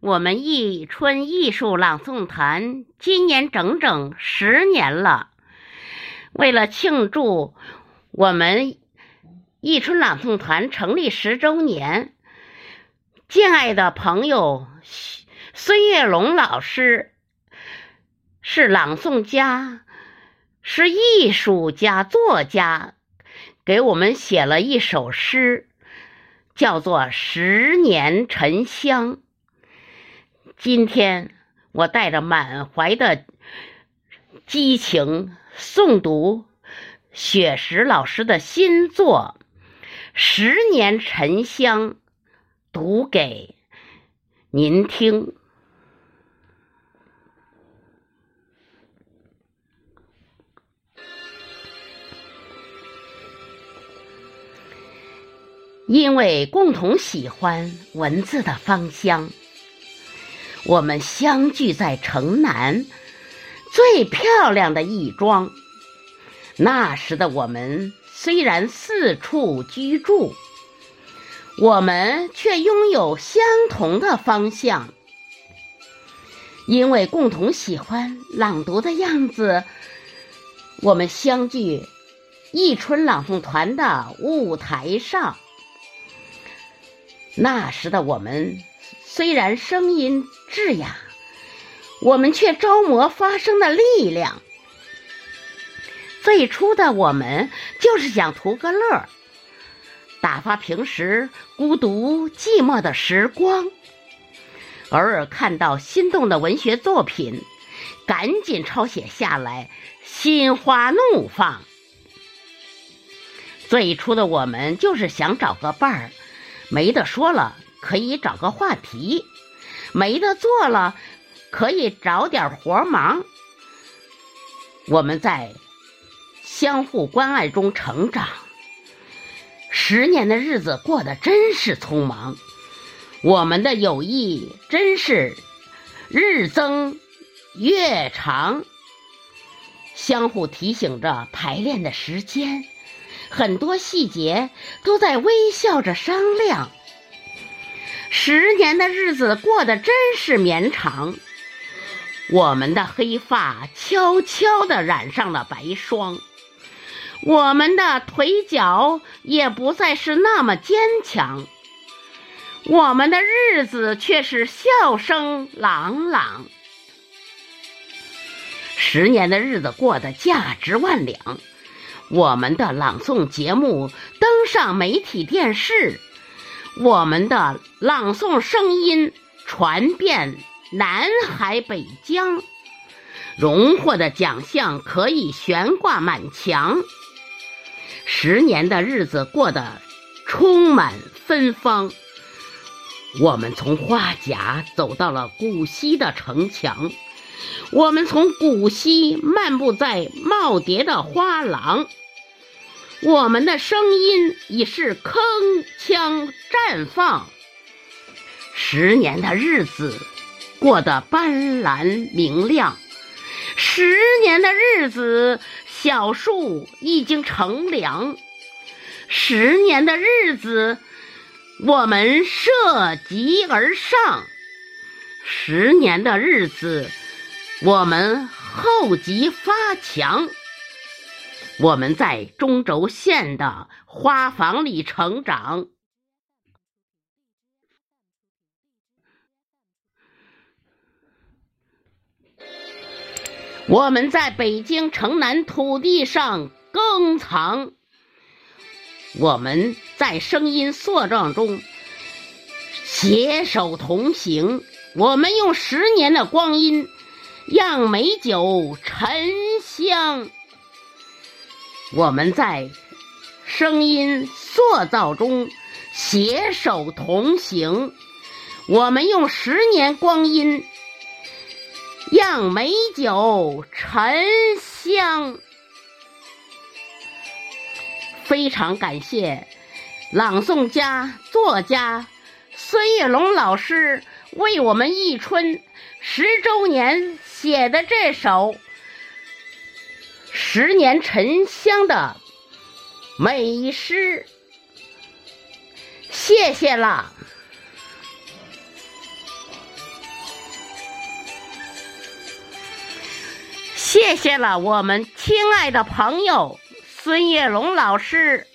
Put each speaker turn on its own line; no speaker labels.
我们忆春艺术朗诵团今年整整十年了。为了庆祝我们忆春朗诵团成立十周年，敬爱的朋友孙月龙老师是朗诵家，是艺术家、作家，给我们写了一首诗，叫做《十年沉香》。今天我带着满怀的激情诵读雪石老师的新作《十年沉香》，读给您听。因为共同喜欢文字的芳香。我们相聚在城南最漂亮的义庄。那时的我们虽然四处居住，我们却拥有相同的方向。因为共同喜欢朗读的样子，我们相聚忆春朗诵团的舞台上。那时的我们。虽然声音稚哑，我们却招魔发声的力量。最初的我们就是想图个乐，打发平时孤独寂寞的时光。偶尔看到心动的文学作品，赶紧抄写下来，心花怒放。最初的我们就是想找个伴儿，没得说了。可以找个话题，没得做了，可以找点活忙。我们在相互关爱中成长，十年的日子过得真是匆忙。我们的友谊真是日增月长，相互提醒着排练的时间，很多细节都在微笑着商量。十年的日子过得真是绵长，我们的黑发悄悄地染上了白霜，我们的腿脚也不再是那么坚强，我们的日子却是笑声朗朗。十年的日子过得价值万两，我们的朗诵节目登上媒体电视。我们的朗诵声音传遍南海北疆，荣获的奖项可以悬挂满墙。十年的日子过得充满芬芳，我们从花甲走到了古稀的城墙，我们从古稀漫步在耄耋的花廊。我们的声音已是铿锵绽放，十年的日子过得斑斓明亮，十年的日子小树已经乘凉，十年的日子我们涉级而上，十年的日子我们厚积发强。我们在中轴线的花房里成长，我们在北京城南土地上耕藏，我们在声音塑造中携手同行。我们用十年的光阴，让美酒沉香。我们在声音塑造中携手同行，我们用十年光阴让美酒沉香。非常感谢朗诵家、作家孙月龙老师为我们忆春十周年写的这首。十年沉香的美诗谢谢了。谢谢了我们亲爱的朋友孙叶龙老师。